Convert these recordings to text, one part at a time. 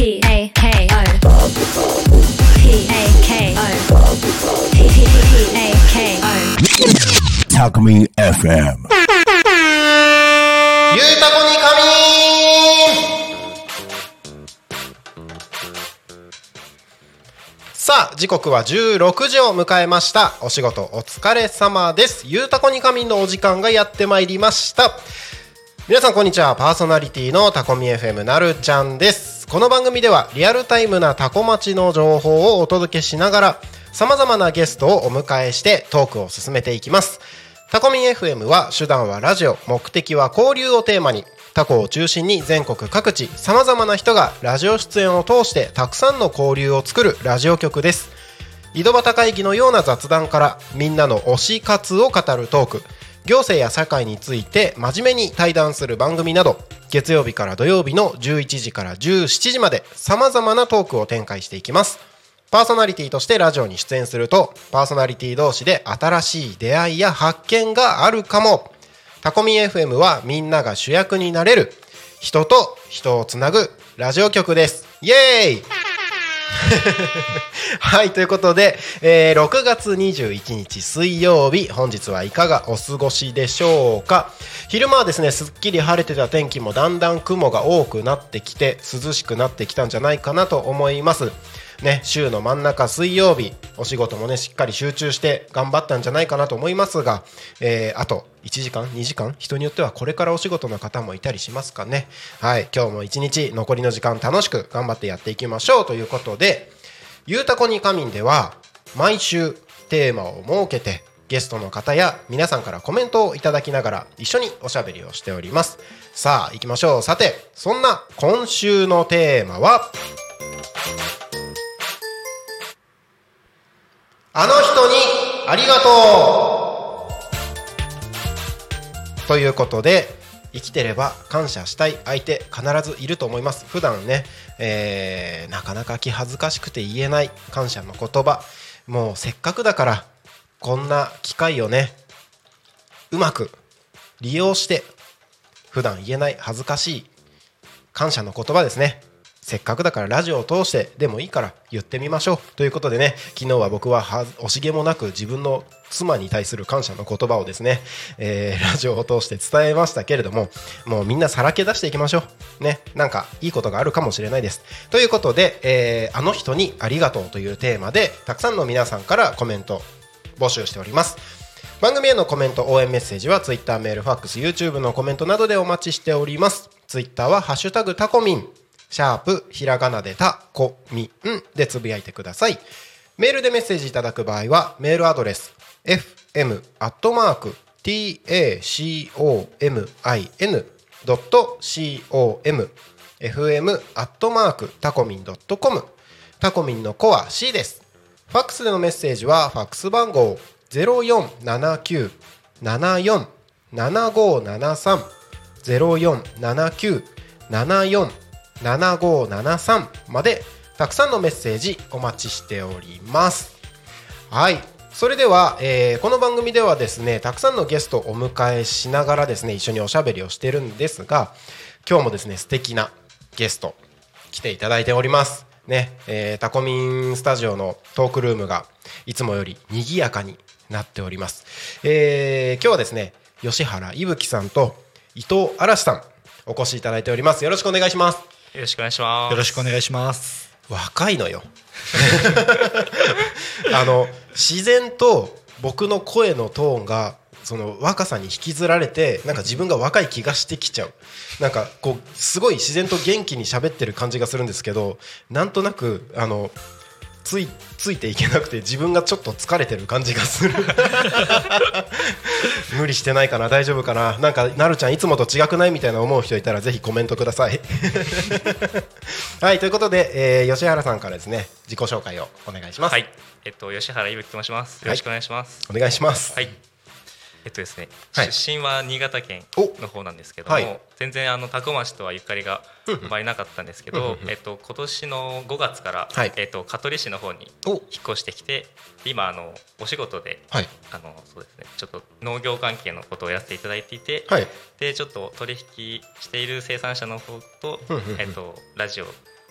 P A K O P A K O P A K O タコミ FM ゆうたこに仮眠。さあ時刻は16時を迎えました。お仕事お疲れ様です。ゆうたこに仮眠のお時間がやってまいりました。皆さんこんにちは。パーソナリティのタコミ FM なるちゃんです。この番組ではリアルタイムなタコ町の情報をお届けしながらさまざまなゲストをお迎えしてトークを進めていきます。タコミ FM は手段はラジオ目的は交流をテーマにタコを中心に全国各地さまざまな人がラジオ出演を通してたくさんの交流を作るラジオ局です。井戸端会議のような雑談からみんなの推し活を語るトーク。行政や社会について真面目に対談する番組など月曜日から土曜日の11時から17時までさまざまなトークを展開していきます。パーソナリティとしてラジオに出演するとパーソナリティ同士で新しい出会いや発見があるかも。タコミ FM はみんなが主役になれる人と人をつなぐラジオ局です。イエーイ はいということで、えー6月21日水曜日本日はいかがお過ごしでしょうか？昼間はですねすっきり晴れてた天気もだんだん雲が多くなってきて涼しくなってきたんじゃないかなと思います。ね、週の真ん中水曜日お仕事もねしっかり集中して頑張ったんじゃないかなと思いますが、えーあと1時間2時間人によってはこれからお仕事の方もいたりしますかね。はい今日も一日残りの時間楽しく頑張ってやっていきましょうということで「ゆうたこに仮眠」では毎週テーマを設けてゲストの方や皆さんからコメントをいただきながら一緒におしゃべりをしております。さあ行きましょう。さてそんな今週のテーマはあの人にありがとう。ということで生きてれば感謝したい相手必ずいると思います。普段ね、えーなかなか気恥ずかしくて言えない感謝の言葉。もうせっかくだからこんな機会をねうまく利用して普段言えない恥ずかしい感謝の言葉ですね。せっかくだからラジオを通してでもいいから言ってみましょう。ということでね昨日は僕は惜しげもなく自分の妻に対する感謝の言葉をですね、えーラジオを通して伝えましたけれどももうみんなさらけ出していきましょう。ねなんかいいことがあるかもしれないです。ということで、えーあの人にありがとうというテーマでたくさんの皆さんからコメント募集しております。番組へのコメント応援メッセージは Twitter メールファックス YouTube のコメントなどでお待ちしております。Twitter は「ハッシュタグタコミン」シャープひらがなでタコミンでつぶやいてください。メールでメッセージいただく場合はメールアドレス fm.tacomin.com fm アットマークタコミンタコミンのコア C です。ファックスでのメッセージはファックス番号0479747573 7573までたくさんのメッセージお待ちしております。はい。それでは、えーこの番組ではですねたくさんのゲストをお迎えしながらですね一緒におしゃべりをしてるんですが今日もですね素敵なゲスト来ていただいております。ね、えータコミンスタジオのトークルームがいつもより賑やかになっております、えー今日はですね吉原いぶきさんと伊藤嵐さんお越しいただいております。よろしくお願いします。よろしくお願いします。よろしくお願いします。若いのよ あの自然と僕の声のトーンがその若さに引きずられてなんか自分が若い気がしてきちゃうなんかこうすごい自然と元気に喋ってる感じがするんですけどなんとなくあのついついていけなくて自分がちょっと疲れてる感じがする 無理してないかな大丈夫かななんかなるちゃんいつもと違くないみたいな思う人いたらぜひコメントください はいということで、えー吉原さんからですね自己紹介をお願いします、はい。えっと吉原いぶきと申します。よろしくお願いします。お願いしますはい。えっとですね、はい。出身は新潟県の方なんですけども、はい。全然あの多古町とはゆかりがあまりなかったんですけど、えっと今年の5月から、はい。えっと香取市の方にお。引っ越してきて、今あのお仕事ではい。あのそうですね、ちょっと農業関係のことをやらせていただいていて、はい。でちょっと取引している生産者の方とえっとラジオ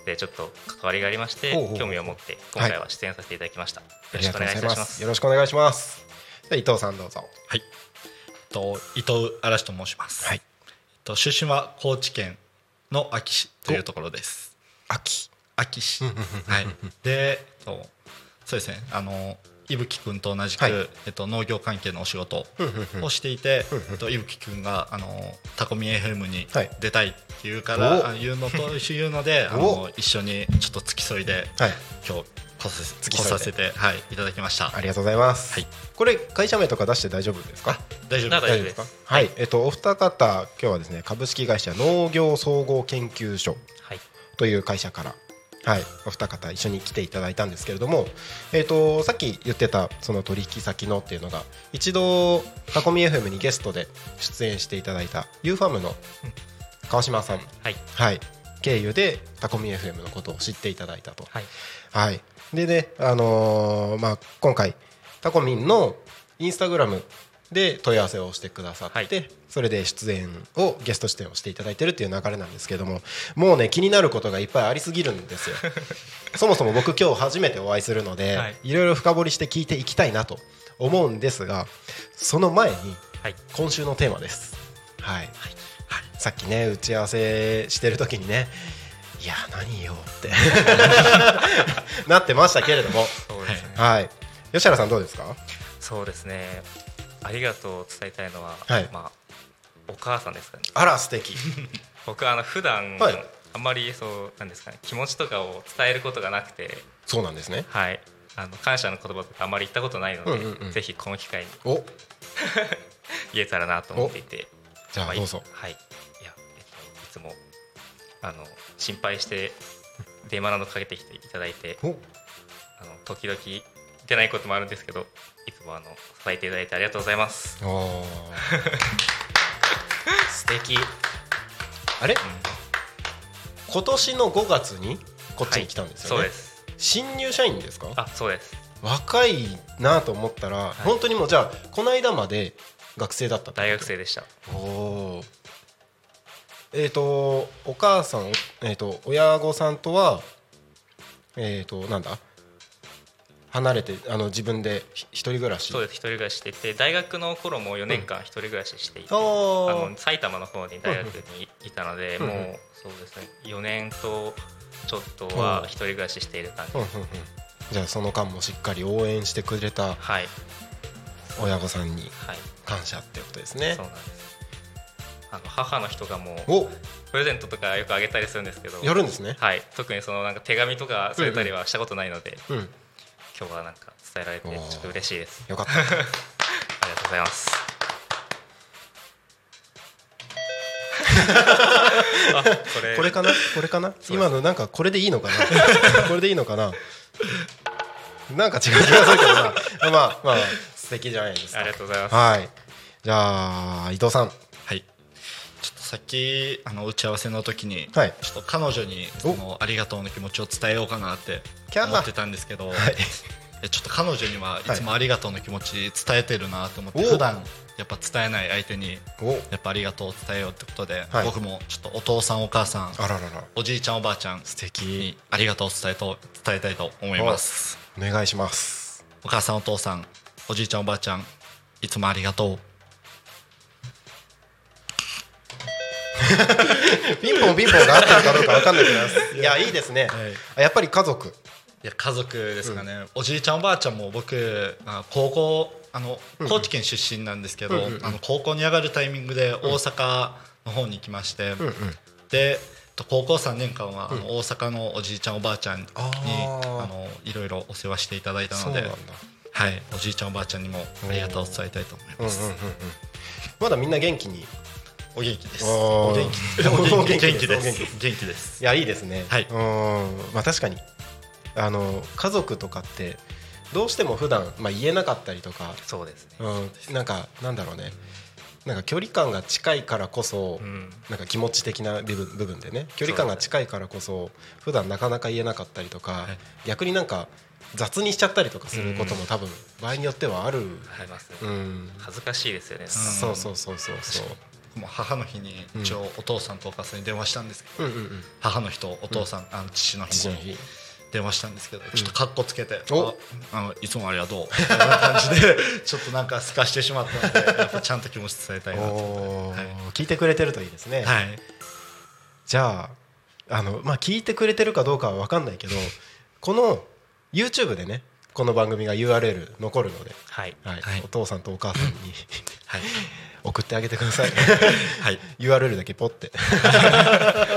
でちょっと関わりがありまして興味を持って今回は出演させていただきました、よろしくお願いいたします。よろしくお願いしますで伊藤さんどうぞはい。と伊藤嵐と申します。はいと出身は高知県の安芸市というところです。秋安芸市。はい。で、とそうですね。あの伊吹くんと同じく、はいえっと農業関係のお仕事をしていて、えっと伊吹くんがあのタコミ FM にはい出たいっていうから、おあ言うのと言うので、あの一緒にちょっと付き添いではい今日来させせてはいいただきました。ありがとうございます、はい。これ会社名とか出して大丈夫ですか？大丈夫大丈夫です。か？はい、えっとお二方今日はですね株式会社農業総合研究所はい。という会社から、はい、お二方一緒に来ていただいたんですけれども、えー、とさっき言ってたその取引先のっていうのが一度タコミ FM にゲストで出演していただいた U ファームの川島さん、はい。はい、経由でタコミ FM のことを知っていただいたと。はい。はい、でね、あのーまあ、今回タコミンのインスタグラムで問い合わせをしてくださって、はい。それで出演をゲスト出演をしていただいてるっていう流れなんですけどももうね気になることがいっぱいありすぎるんですよ。そもそも僕今日初めてお会いするので、はい。いろいろ深掘りして聞いていきたいなと思うんですがその前にはい。今週のテーマです。はい、さっきね打ち合わせしてる時にねいや何よって。なってましたけれども。そうですね、はい。吉原さんどうですか？そうですね。ありがとうを伝えたいのは、はい。まあお母さんですかね。あら素敵。僕はあの普段、はい。あんまりそうなんですかね。気持ちとかを伝えることがなくて。そうなんですね。はい。あの感謝の言葉とかあんまり言ったことないので、うんうんうん。ぜひこの機会に。お。言えたらなと思っていて。じゃあどうぞ。はい。いや、えっと、いつもあの心配して電話などかけてきていただいてお。あの時々出ないこともあるんですけどいつもあの支えていただいてありがとうございます。素敵。あれ？今年の5月にこっちに来たんですよね、はいそうです。新入社員ですか？あそうです。若いなと思ったら、本当にもうじゃあこの間まで学生だった大学生でした。おおえっ、とお母さんえっ、と親御さんとはえっ、となんだ？離れてあの自分でひ一人暮らし？そうです一人暮らししていて大学の頃も4年間一人暮らししていて、ああー。の埼玉の方に大学にいたので、うんもうそうですね4年とちょっとは一人暮らししている感じ、うんうんうん。じゃあその間もしっかり応援してくれたはい。親御さんにはい。感謝ってことですね。そうなんですあの母の人がもうお。プレゼントとかよくあげたりするんですけど。やるんですね。はい。特にそのなんか手紙とか添えたりはしたことないので、うん。今日はなんか伝えられてちょっと嬉しいです。よかった。ありがとうございます。あこれ。これかな？これかな？す。今のなんかこれでいいのかな？これでいいのかな？なんか違う気がするけどな。まあまあ素敵じゃないですか。ありがとうございます。はい。じゃあ伊藤さんさっきあの打ち合わせの時に、はい。ちょっと彼女にそのありがとうの気持ちを伝えようかなってキャー思ってたんですけど、はい。えちょっと彼女にはいつもありがとうの気持ち伝えてるなと思って、お普段やっぱ伝えない相手にお。やっぱありがとうを伝えようってことで、はい。僕もちょっとお父さんお母さんあららら。おじいちゃんおばあちゃん素敵。にありがとうを伝えと伝えたいと思います。お願いします。お母さんお父さんおじいちゃんおばあちゃんいつもありがとうピンポンピンポンが合ってるかどうかわかんないけどいやいいですね。はい。あやっぱり家族。いや家族ですかね、おじいちゃんおばあちゃんも僕あ高校あの高知県出身なんですけど、うんうんうん。あの高校に上がるタイミングで大阪の方に行きまして、うんうん。でと高校3年間は、あの大阪のおじいちゃんおばあちゃんにあのいろいろお世話していただいたのではい、おじいちゃんおばあちゃんにもありがとうを伝えたいと思います、うんうんうんうん。まだみんな元気に？お元気です。お元気おお元気でです。す元気です。いやいいですね。はい。うん。まあ確かに。あの家族とかってどうしても普段まあ言えなかったりとか。そうですね。うん。なんかなんだろうね。なんか距離感が近いからこそ、うん。なんか気持ち的な部分部分でね。距離感が近いからこそ普段なかなか言えなかったりとか、い。逆になんか雑にしちゃったりとかすることも多分場合によってはある、うん。恥ずかしいですよね、そうそうそうそうそうもう母の日に一応お父さんとお母さんに電話したんですけど、母の日とお父さん、あの父の日に電話したんですけどちょっとカッコつけて、お。ああのいつもありがとう。みたいな感じで ちょっとなんかすかしてしまったのでやっぱちゃんと気持ち伝えたいなとおー。はい。聞いてくれてるといいですね、はい。じゃああの、まあ、聞いてくれてるかどうかは分かんないけどこの YouTube でねこの番組が URL 残るので、はい。はい。はい。お父さんとお母さんに。はい 送ってあげてください。はい。URL だけポって。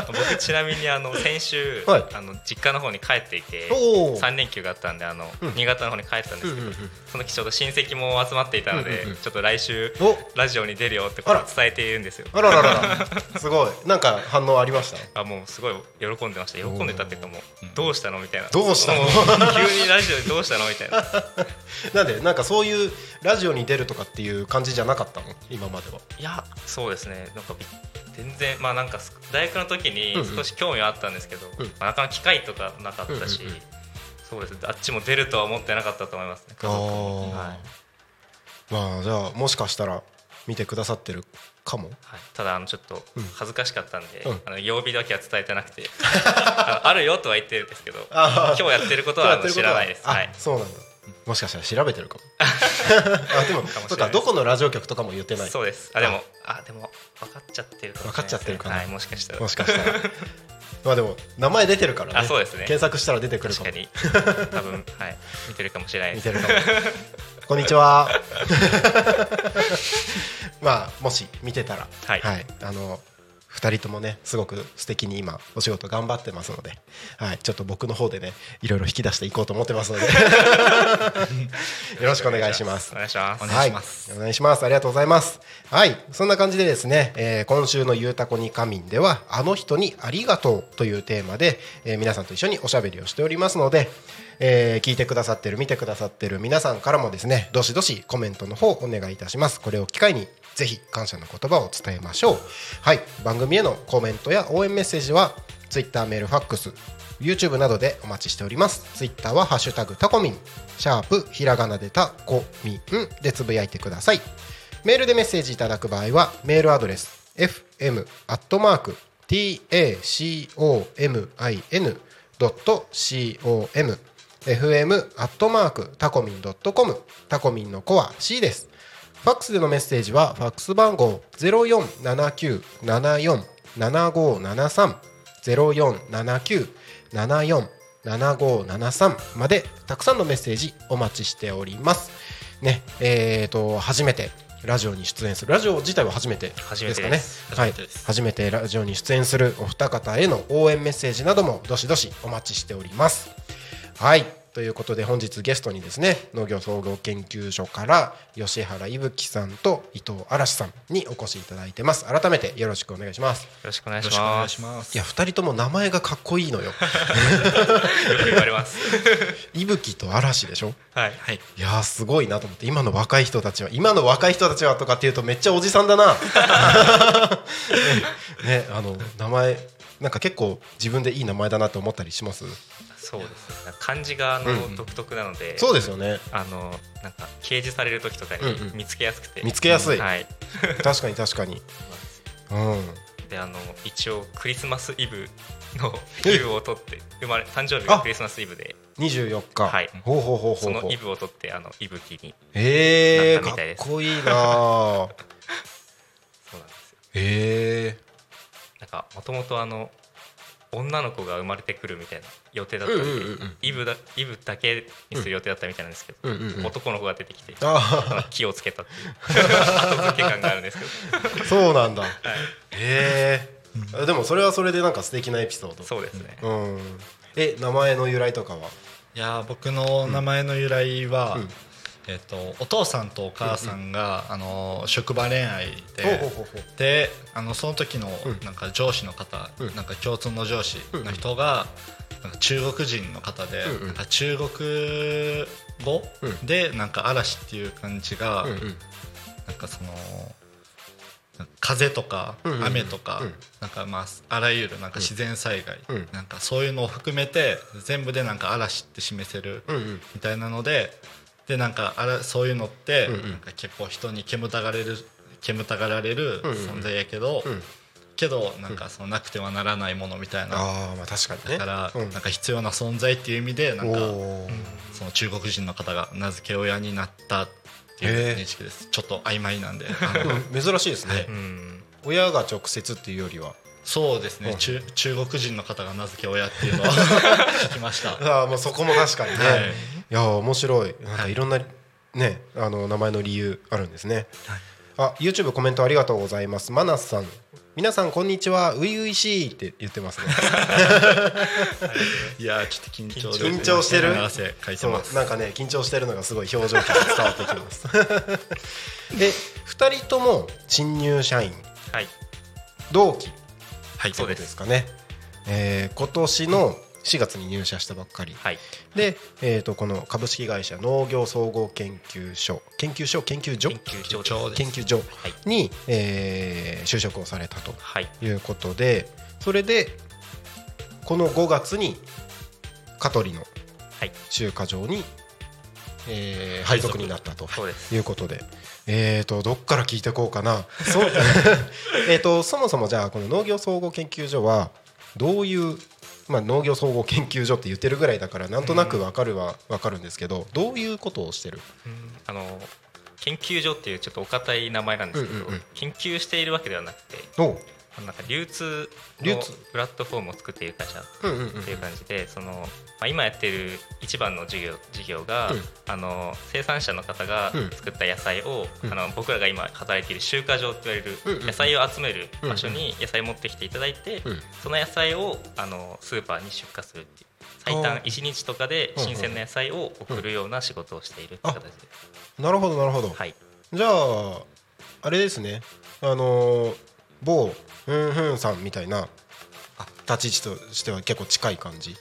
僕ちなみにあの先週、はい。あの実家の方に帰っていておー。3連休があったんであの、うん。新潟の方に帰ってたんですけど、うんうんうん。その時ちょうど親戚も集まっていたので、うんうんうん。ちょっと来週お。ラジオに出るよってことを伝えているんですよ。あらららら。すごい。なんか反応ありました？あもうすごい喜んでました。喜んでたっていうかもうどうしたのみたいな。どうしたの？も急にラジオでどうしたのみたいな。なんでなんかそういうラジオに出るとかっていう感じじゃなかったの？今までは。いやそうですね。なんかび全然まあなんかす大学の時にうんうん。少し興味はあったんですけど、うん。まあなかなか機会とかなかったし、うんうんうん。そうですね。あっちも出るとは思ってなかったと思いますね。家族はい。まあじゃあもしかしたら見てくださってるかも。はい、ただあのちょっとうん。恥ずかしかったんで、うん。あの曜日だけは伝えてなくて あるよとは言ってるんですけど今日やってることはあの知らないです。あはい。そうなんだもしかしたら調べてるかも。あでもそうかどこのラジオ局とかも言ってない。そうです。あでもあでも分かっちゃってるかもしれないですね。分かっちゃってるかな。はい、もしかしたら。もしかしたら。まあでも名前出てるからね。あそうですね。検索したら出てくるかも。確かに。多分はい。見てるかもしれないです。見てるかも。こんにちは。まあもし見てたら。はい。あの2人ともねすごく素敵に今お仕事頑張ってますので、はい、ちょっと僕の方でねいろいろ引き出していこうと思ってますので。よろしくお願いします。お願いします。お願いしますはい、お願いします。ありがとうございます。はいそんな感じでですね、えー今週の「ゆうたこに仮眠」では「あの人にありがとう」というテーマで、えー皆さんと一緒におしゃべりをしておりますので、えー聞いてくださってる見てくださってる皆さんからもですねどしどしコメントの方お願いいたします。これを機会にぜひ感謝の言葉を伝えましょう。はい。番組へのコメントや応援メッセージは Twitter メールファックス YouTube などでお待ちしております。Twitter は「ハッシュタグタコミン」シャープひらがなでタコミンでつぶやいてください。メールでメッセージいただく場合はメールアドレス fm アットマーク tacomin.com fm アットマークタコミン .com タコミンの子は C です。ファックスでのメッセージはファックス番号0479747573 0479747573までたくさんのメッセージお待ちしております。ねえー、と初めてラジオに出演するラジオ自体は初めてですかね。初めてラジオに出演するお二方への応援メッセージなどもどしどしお待ちしております。はいということで本日ゲストにですね農業総合研究所から吉原伊吹さんと伊藤嵐さんにお越しいただいてます。改めてよろしくお願いします。よろしくお願いします。いします。いや二人とも名前がかっこいいのよ。よく言われます。伊吹と嵐でしょ？はい。はい。いやーすごいなと思って今の若い人たちは今の若い人たちはとかっていうとめっちゃおじさんだな。ねねあの名前なんか結構自分でいい名前だなと思ったりします？そうですね。漢字があうんうん。の独特なので、そうですよね。あのなんか掲示される時とかにうんうん。見つけやすくて、見つけやすい。はい。確かに確かに。うん。であの一応クリスマスイブのえイブを取って生まれ 誕生日がクリスマスイブで。24日。はい。ほうほうほうほそのイブを取ってあのイブキに。えー、かっこいいなー。そうなんですよ。えなんかもともとあの女の子が生まれてくるみたいな予定だったんで、うんうんうんうん。イブだイブだけにする予定だったみたいなんですけど、うんうんうん。男の子が出てきて気をつけたっていう後付け感があるんですけど、あ そうなんだ。はい、へえ。でもそれはそれでなんか素敵なエピソード。そうですね、うん。え名前の由来とかは？いやー僕の名前の由来は、うんえっとお父さんとお母さんが、あの職場恋愛で、であのその時のうん。なんか上司の方、うん。なんか共通の上司の人が、なんか中国人の方で、うんうん。なんか中国語、うん。でなんか嵐っていう感じが、うんうん。なんかその風とかうんうんうん。雨とか、うん。なんかまああらゆるなんか自然災害、うん。なんかそういうのを含めて全部でなんか嵐って示せるうんうん。みたいなのででなんかあらそういうのって、うんうん。なんか結構人に煙たがれる煙たがられる存在やけど、うん。けどなんかそのなくてはならないものみたいな、ああまあ確かにね。だから、うん。なんか必要な存在っていう意味でなんかその中国人の方が名付け親になったっていう認識です。ちょっと曖昧なんで 珍しいですね、うん。親が直接っていうよりはそうですね、うん。中中国人の方が名付け親っていうのは 聞きました。ああもうそこも確かにね、はい。い、やー面白い。なんかはい。いろんなねあの名前の理由あるんですね、あ YouTube コメントありがとうございます。マナスさん。皆さんこんにちは。ういういしいって言ってますね。いやーちょっと緊張で緊張してる？そうなんかね緊張してるのがすごい表情から伝わってきます。で2人とも新入社員。はい。同期はいということですかね、えー今年の4月に入社したばっかり。はい。で、えー、とこの株式会社農業総合研究所研究所研究所？研究所所です。研究所はい。に、えー就職をされたとはい。いうことでそれでこの5月に香取のはい。集荷場に、えー配属になったということで。えー、とどっから聞いていこうかな。そう。えーとそもそもじゃあこの農業総合研究所はどういう、まあ、農業総合研究所って言ってるぐらいだからなんとなく分かるは分かるんですけどどういうことをしてる？あの研究所っていうちょっとお堅い名前なんですけど、うんうんうん。研究しているわけではなくてなんか流通のプラットフォームを作っている会社っていう感じでその、まあ、今やってる一番の事業事業が、うん。あの生産者の方がうん。作った野菜を、うん。あの僕らが今働いている集荷場って言われる野菜を集める場所に野菜持ってきていただいて、うん。その野菜をあのスーパーに出荷するっていう最短1日とかで新鮮な野菜を送るような仕事をしているって形で、なるほどなるほど、はい、じゃああれですね。あのー某うんふんさんみたいな立ち位置としては結構近い感じ？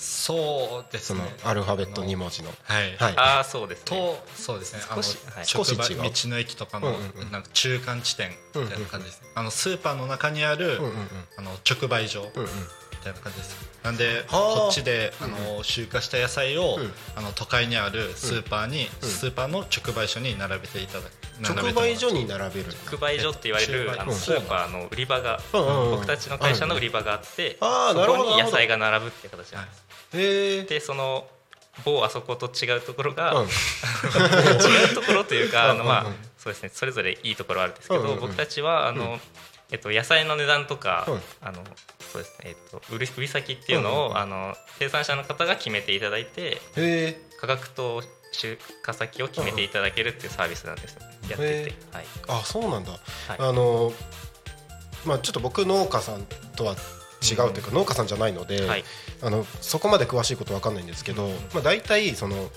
そうですそのねアルファベット2文字の。はい、はい。ああそうですね。とそうですね。あの少し少し違う。道の駅とかのなんか中間地点みたいな感じです、あのスーパーの中にある、うんうんあの直売所みうんうん。たいな感じです。なんではあ。こっちであの集荷した野菜を、うん。あの都会にあるスーパーに、うん。スーパーの直売所に並べていただく直売所に並べる。直売所って言われるあのうん。スーパーの売り場が僕たちの会社の売り場があってそこに野菜が並ぶっていう形なんです。でその某あそこと違うところが、うん。違うところというか あの、まあそうですねそれぞれいいところあるんですけど、僕たちはあの、えっと、野菜の値段とか、うん。あのそうですね、えっと、売り売り先っていうのを、あの生産者の方が決めていただいて価格と出荷先を決めていただけるっていうサービスなんですよ、やってへて、はい。あそうなんだ、はい。あのまあちょっと僕農家さんとは違うというか、農家さんじゃないので、はい。あのそこまで詳しいことわかんないんですけど、まあ、大体その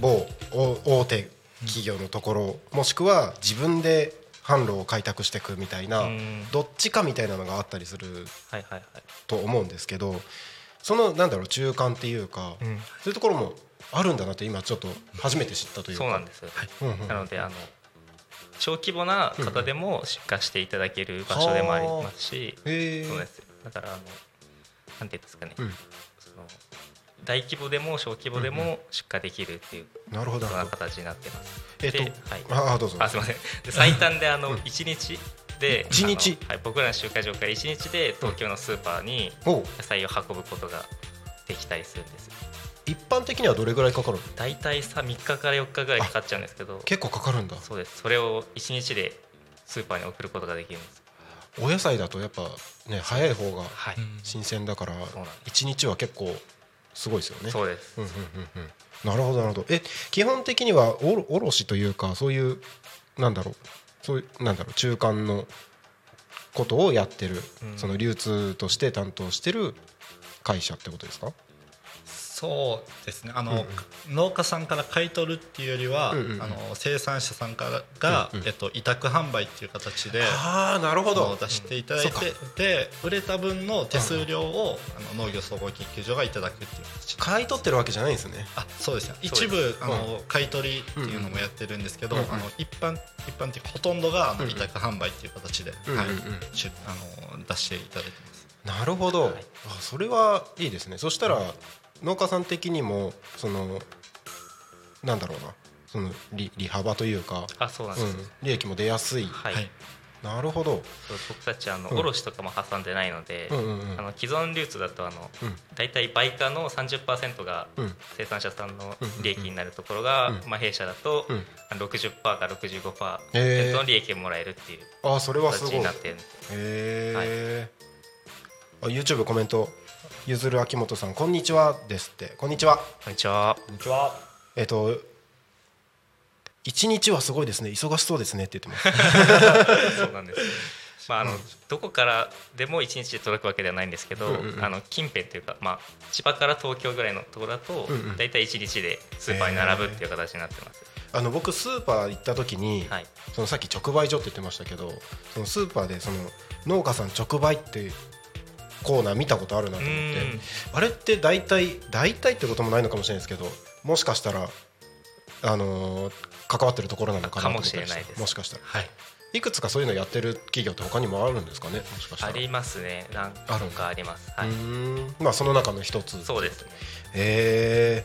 某大大手企業のところ、もしくは自分で販路を開拓していくみたいな、うん。どっちかみたいなのがあったりすると思うんですけどそのなんだろう中間っていうか、そういうところもあるんだなって今ちょっと初めて知ったというか。そうなんです。よ、うんうん。なのであの小規模な方でも出荷していただける場所でもありますし、へえ。そうなんですよ。だからあのなんていうんですかね、うん。その大規模でも小規模でも出荷できるっていうなるほど。そんななるほど形になってます。えっとではい。ああどうぞ。あすみません。で最短であの1日で一日はい、僕らの集荷場から1日で東京のスーパーに野菜を運ぶことができたりするんです一般的にはどれぐらいかかるの？大体さ3日から4日ぐらいかかっちゃうんですけど。結構かかるんだ。そうです。それを1日でスーパーに送ることができるんです。お野菜だとやっぱね早い方がはい、新鮮だからそうなんです。一日は結構すごいですよね。そうです。うんうんうんうん。なるほどなるほど。え基本的にはおろ卸というかそういうなんだろう。そういうなんだろう中間のことをやってる、うん。その流通として担当してる会社ってことですか？そうですね。あの、農家さんから買い取るっていうよりは、うんうんうん。あの生産者さんからが、うんうん。えっと、委託販売っていう形でああなるほあの出していただいて、そうで売れた分の手数料を、あの農業総合研究所がいただくっていう形買い取ってるわけじゃないんですね。あそうです。ね一部あの、買い取りっていうのもやってるんですけど、うんうんあの一般一般的ほとんどがあのうん委託販売っていう形で、うんうんうん。はい。あの出していただいてます。なるほど、はい。あそれはいいですね。そしたら農家さん的にもそのなんだろうな。その利利幅というか、あそうなんです、うん、利益も出やすい、はい、はい。なるほど、そう僕たちあのうん。卸とかも挟んでないので、うんうんうん。あの既存流通だとあの、うん。大体売価の30%がうん。生産者さんのうん利益になるところが、うん。まあ、弊社だと、うん。あの60%か65%へーの利益をもらえるっていうあそれはすごい。へ形になってるんでえ、あ YouTube コメントゆずる秋元さんこんにちはですって。こんにちは。こんにちは。こんにちは。えっと一日はすごいですね。忙しそうですねって言ってます。そうなんです。まああのどこからでも1日で届くわけではないんですけど、うんうんうん。あの近辺というか、まあ、千葉から東京ぐらいのところだと、うんうん。だいたい1日でスーパーに並ぶっていう形になってます。あの僕スーパー行った時に、はい、そのさっき直売所って言ってましたけどそのスーパーでその農家さん直売ってコーナー見たことあるなと思って。うん。あれって大体大体ってこともないのかもしれないですけどもしかしたらあのー関わってるところなのかなと思ったりしれないです。もしかしたら。はい。いくつかそういうのやってる企業って他にもあるんですかね？もしかしたら。ありますね。何個かあります。はうい、まあその中の一つ。そうですね。へえ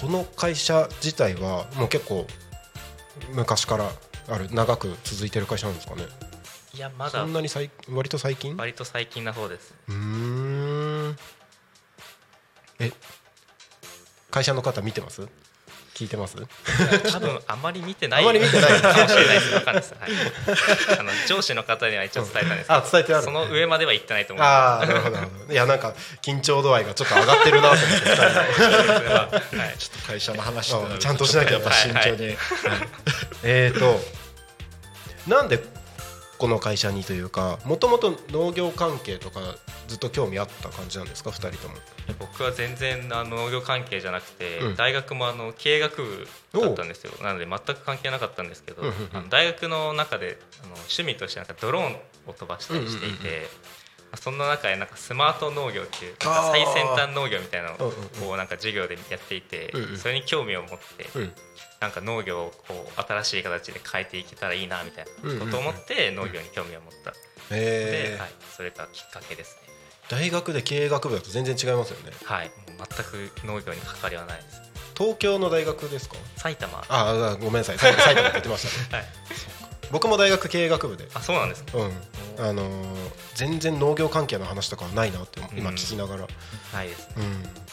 この会社自体はもう結構昔からある長く続いてる会社なんですかね？いやまだ。そんなに最割と最近？う割と最近な方です。ーん。え会社の方見てます？聞いてます？多分あまり見てないあまり見てない。かもしれないです。わかんないです。はい、あの上司の方には一応伝えたんですあ伝えてある。その上までは行ってないと思う。ああなるほどなるほど。いやなんか緊張度合いがちょっと上がってるなと思って二人のはい。ちょっと会社の話ちゃんとしなきゃやっぱ慎重に、えーとなんでこの会社にというかもともと農業関係とかずっと興味あった感じなんですか？2人とも。僕は全然あの農業関係じゃなくて、うん。大学もあの経営学部だったんですよ。なので全く関係なかったんですけど、うんうんうんあの大学の中であの趣味としてなんかドローンを飛ばしたりしていて、うん。うんうんそんな中でなんかスマート農業っていうなんあー。か最先端農業みたいなのをなんか授業でやっていて、それに興味を持って、うんなんか農業をこう新しい形で変えていけたらいいなみたいなことを思って農業に興味を持った。ので、えーはい、それがきっかけですね。大学で経営学部だと全然違いますよね。はい、もう全く農業に関わりはないです。東京の大学ですか？埼玉。ああごめんなさい。埼埼玉って言ってましたね。はい、僕も大学経営学部で。あそうなんですか。うん。あのー全然農業関係の話とかはないなって今聞きながら。ないですね。うん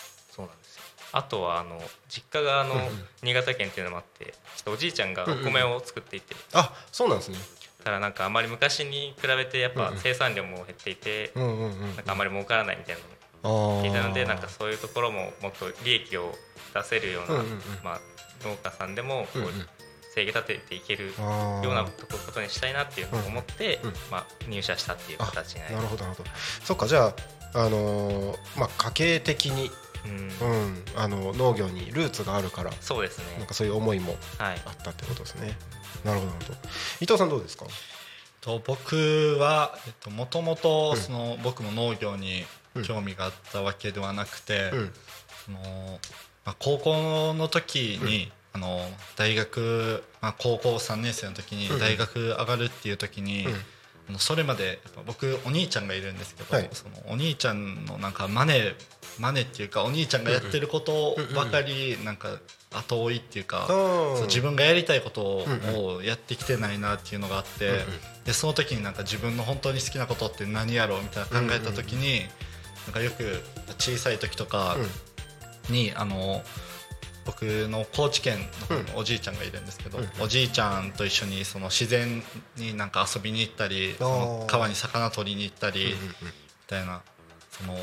あとはあの実家があの、うん。うん新潟県っていうのもあってちょっとおじいちゃんがお米を作っていて、あそうなんですね。ただなんかあまり昔に比べてやっぱうんうん。生産量も減っていて、うんうんうんなんかあまり儲からないみたいなあのを聞いたーのでなんかそういうところももっと利益を出せるような、うんうんうん。まあ、農家さんでもこう、うん。うん制御立てていけるようなことにしたいなっていうのを思って、うんうん。まあ、入社したっていうあ形になりなまするほどなるほど。そっかじゃああのーまあ家計的にうん。うん。あの農業にルーツがあるからそうですね。なんかそういう思いもはい。あったってことですね。なるほどなるほど。伊藤さんどうですか？と僕はえっともともとその僕も農業に興味があったわけではなくて、うん。そのまあ、高校の時に、あの大学、まあ、高校3年生の時うん。に大学上がるっていう時に、それまで僕お兄ちゃんがいるんですけど、はい。そのお兄ちゃんのなんかマネマネっていうかお兄ちゃんがやってることばかりなんか後追いっていうか、自分がやりたいことをやってきてないなっていうのがあって、でその時になんか自分の本当に好きなことって何やろうみたいな考えた時に、なんかよく小さい時とかに、あの僕の高知県のおじいちゃんがいるんですけど、うんおじいちゃんと一緒にその自然になんか遊びに行ったりその川に魚取りに行ったり、みたいなその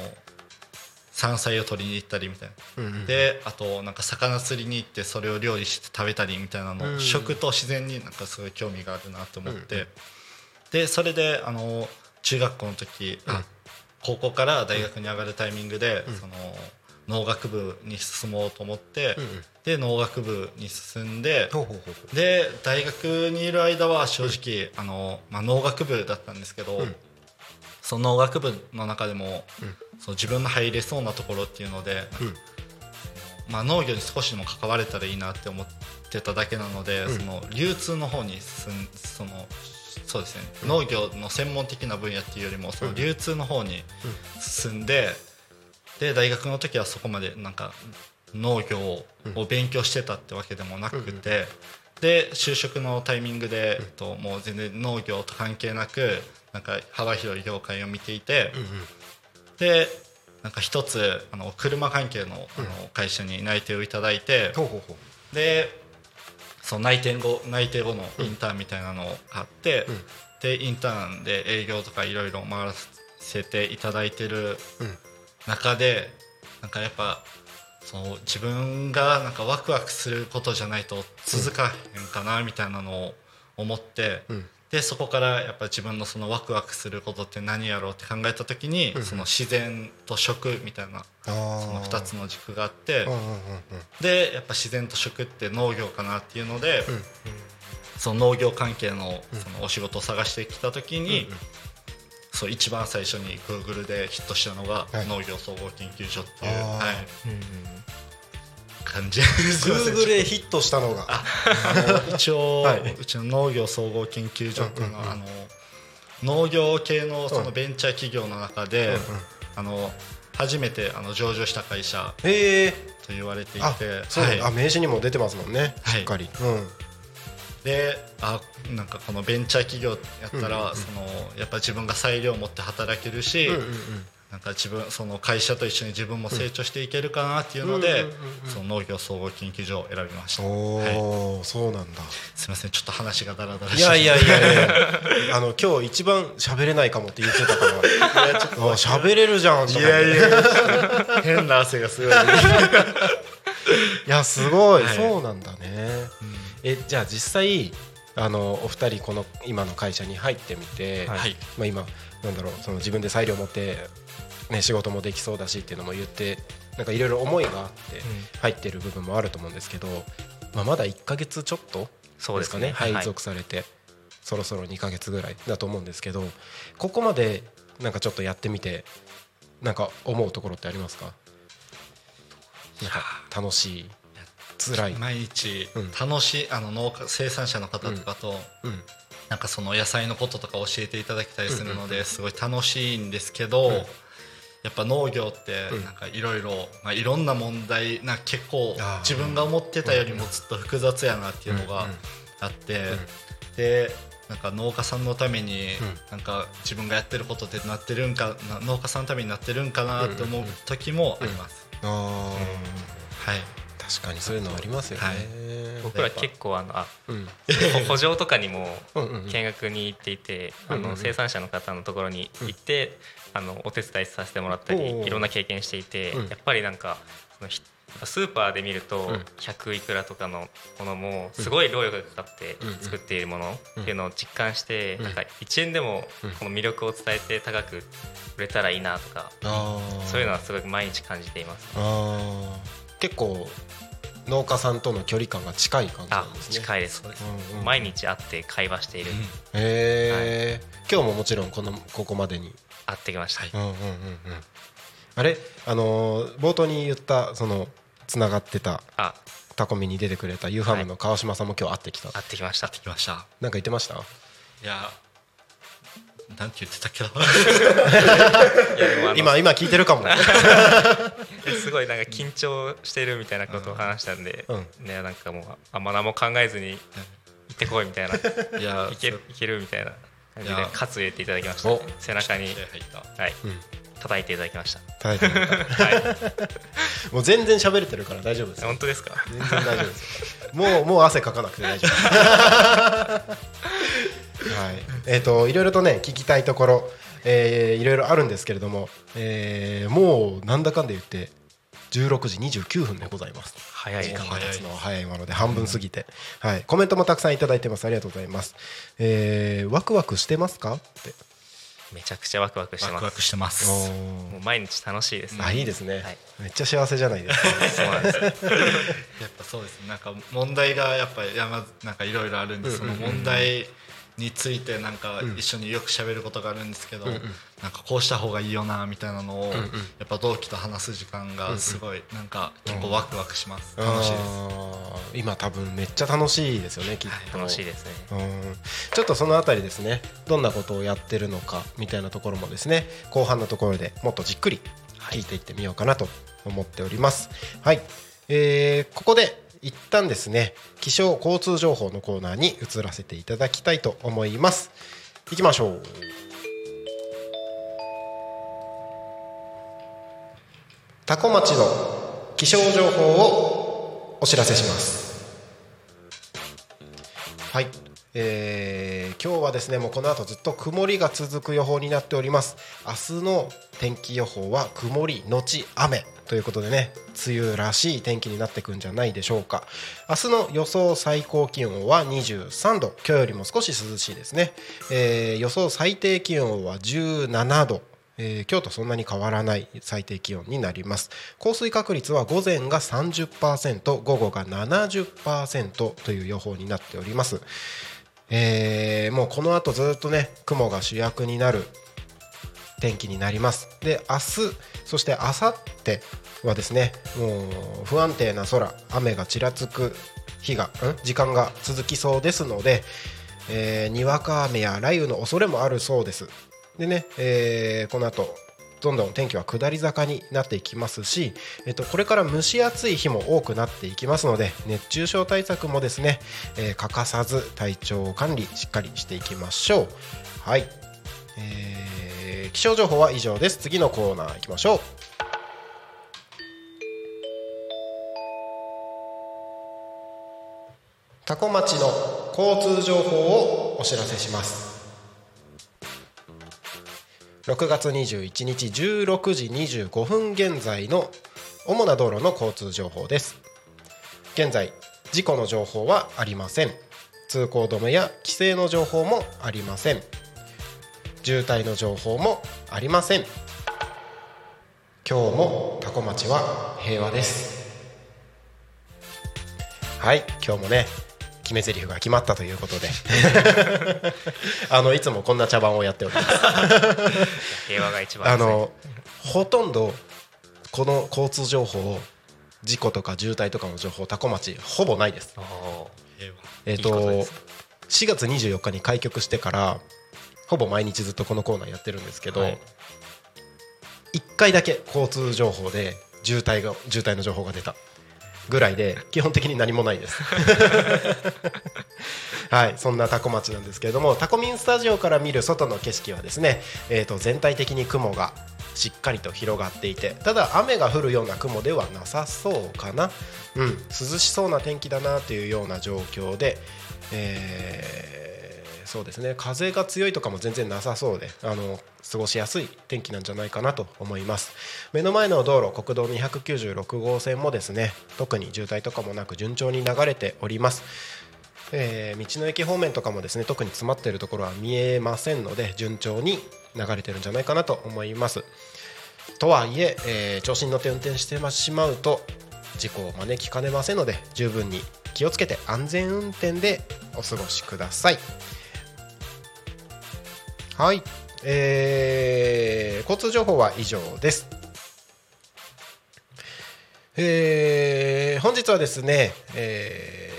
山菜を取りに行ったりみたいな。うんうんであとなんか魚釣りに行ってそれを料理して食べたりみたいなの、うん。食と自然になんかすごい興味があるなと思って、うんでそれであの中学校の時、あうん。高校から大学に上がるタイミングで、うん。その農学部に進もうと思って、うんうん。で農学部に進んで、で大学にいる間は正直、あのまあ、農学部だったんですけど、うんその農学部の中でも、うん。その自分の入れそうなところっていうので、うん。まあ、農業に少しでも関われたらいいなって思ってただけなので、うん。その流通の方に進んそのそうですね、農業の専門的な分野っていうよりもその流通の方に進んで、で大学の時はそこまでなんか農業を勉強してたってわけでもなくて、で就職のタイミングで、えっと、もう全然農業と関係なくなんか幅広い業界を見ていて、でなんか一つあの車関係のあの会社に内定をいただいて、ほうほうほう。でその内定後内定後のインターンみたいなのを買って、うん。でインターンで営業とかいろいろ回らせていただいてるうん。中でなんかやっぱその自分がなんかワクワクすることじゃないと続かへんかなみたいなのを思って、うんでそこからやっぱ自分のそのワクワクすることって何やろうって考えた時に、うん。その自然と食みたいなあその2つの軸があって。でやっぱ自然と食って農業かなっていうので、うんその農業関係のそのお仕事を探してきた時に、そう一番最初に Google でヒットしたのがはい。農業総合研究所っていう、あー。はい、感じ。Google でヒットしたのが。一応、はい。うちの農業総合研究所っていうのは、うんうん。あの農業系のそのベンチャー企業の中で、うんうん。あの初めてあの上場した会社と言われていあてそうなんだ。はい。あ名刺にも出てますもんね。はい。しっかり。うん。であなんかこのベンチャー企業やったら、うんうんうん。そのやっぱ自分が裁量を持って働けるし、うんうんうんなんか自分その会社と一緒に自分も成長していけるかなっていうので、その農業総合研究所を選びました、おはい。おそうなんだ。すみませんちょっと話がダラダラいやいやいやいや。あの今日一番喋れないかもって言ってたから。いやちょっとあ喋れるじゃんいやいや変な汗がすごい、いやすごい。そうなんだね。えじゃあ実際あのお二人この今の会社に入ってみて、はい。まあ、今なんだろうその自分で裁量を持って、ね、仕事もできそうだしっていうのも言ってなんかいろいろ思いがあって入ってる部分もあると思うんですけど、まあ、まだ1か月ちょっとそうですすねね配属されて、そろそろ2か月ぐらいだと思うんですけどここまでなんかちょっとやってみてなんか思うところってありますか？なんか楽しい辛い、毎日うん。楽しいあの農家生産者の方とかと、うん。なんかその野菜のこととか教えていただけたりするのですごい楽しいんですけど、ん。やっぱ農業ってうん。なんかいろいろまあいろんな問題な結構自分が思ってたよりもずっと複雑やなっていうのがうんうんあってでなんか農家さんのためにうん。なんか自分がやってることってなってるんかな農家さんのためになってるんかなって思う時もあります。はい確かにそういうのありますよね、はい。僕ら結構あのあうん。補助とかにも見学に行っていて、あうんうんうん。の生産者の方のところに行って、あのお手伝いさせてもらったりいろんな経験していて、うん。やっぱりなんかそのスーパーで見るとうん。100いくらとかのものもすごい労力がかかって作っているものっていうのを実感して、うん。なんか1円でもうん。この魅力を伝えて高く売れたらいいなとか、そういうのはすごく毎日感じています。結構農家さんとの距離感が近い感じなあんですね。近いです、うんうん。毎日会って会話している、へえ、今日ももちろんこのここまでに、会ってきました、うんうんうんうん、あれ？あのー冒頭に言ったそのつながってたあ。タコミに出てくれたユーファームの川島さんも今日会ってきた、会ってきました。来ました。なんか言ってました？いやなんて言ってたっけな。いやでもあの今今聞いてるかも。すごいなんか緊張してるみたいなことを話したんで、うん。ねなんかもうあんま何も考えずに行ってこいみたいな。いいやけるいけるみたいな感じで喝入れていただきました。お背中にはい。うん。叩いていただきました。大丈夫はい。もう全然喋れてるから大丈夫ですよ。本当ですか？全然大丈夫です。よもうもう汗かかなくて大丈夫。はいえっ、といろいろとね聞きたいところ、えーいろいろあるんですけれども、えーもうなんだかんだ言って16時29分でございます。早い。時間が経つのは早いもので半分過ぎて、はい、コメントもたくさんいただいてます。ありがとうございます、えーワクワクしてますか？って。めちゃくちゃワクワクしてます。ワクワクしてます。おもう毎日楽しいです。あいいですね、はい。めっちゃ幸せじゃないですか。そうなんです。よ やっぱそうですね。なんか問題がやっぱり山なんかいろいろあるんでその問題についてなんか一緒によく喋ることがあるんですけど、なんかこうした方がいいよなみたいなのを、やっぱ同期と話す時間がすごいなんか結構ワクワクします、楽しいです。今多分めっちゃ楽しいですよねきっと、楽しいですね。うん。ちょっとそのあたりですねどんなことをやってるのかみたいなところもですね後半のところでもっとじっくり聞いていってみようかなと思っております。はい、えーここで一旦ですね気象交通情報のコーナーに移らせていただきたいと思います。いきましょう。多古町の気象情報をお知らせします。はい、えー今日はですねもうこの後ずっと曇りが続く予報になっております。明日の天気予報は曇りのち雨ということでね梅雨らしい天気になってくんじゃないでしょうか。明日の予想最高気温は23度。今日よりも少し涼しいですね、えー予想最低気温は17度。えー今日とそんなに変わらない最低気温になります。降水確率は午前が30%午後が70%という予報になっております、えーもうこの後ずっとね雲が主役になる天気になります。で明日そして明後日はですねもう不安定な空雨がちらつく日がん？時間が続きそうですので、えーにわか雨や雷雨の恐れもあるそうです。でね、えーこの後どんどん天気は下り坂になっていきますし、えっと、これから蒸し暑い日も多くなっていきますので熱中症対策もですね、えー欠かさず体調管理しっかりしていきましょう。はい、えー気象情報は以上です。次のコーナー行きましょう。多古町の交通情報をお知らせします。6月21日16時25分現在の主な道路の交通情報です。現在事故の情報はありません。通行止めや規制の情報もありません。渋滞の情報もありません。今日も多古町は平和です。はい今日もね決め台詞が決まったということで。あのいつもこんな茶番をやっております。平和が一番あのほとんどこの交通情報事故とか渋滞とかの情報多古町ほぼないです。えっ、ととです。4月24日に開局してからほぼ毎日ずっとこのコーナーやってるんですけど、はい。1回だけ交通情報で渋滞が渋滞の情報が出たぐらいで基本的に何もないです。はいそんなタコ町なんですけれどもタコミンスタジオから見る外の景色はですね、えー、と全体的に雲がしっかりと広がっていてただ雨が降るような雲ではなさそうかな、うん、涼しそうな天気だなというような状況で、えーそうですね。風が強いとかも全然なさそうであの過ごしやすい天気なんじゃないかなと思います。目の前の道路国道296号線もですね特に渋滞とかもなく順調に流れております。えー道の駅方面とかもですね特に詰まっているところは見えませんので順調に流れてるんじゃないかなと思います。とはいええー調子に乗って運転してしまうと事故を招きかねませんので十分に気をつけて安全運転でお過ごしください。はい、えー交通情報は以上です。えー本日はですね、え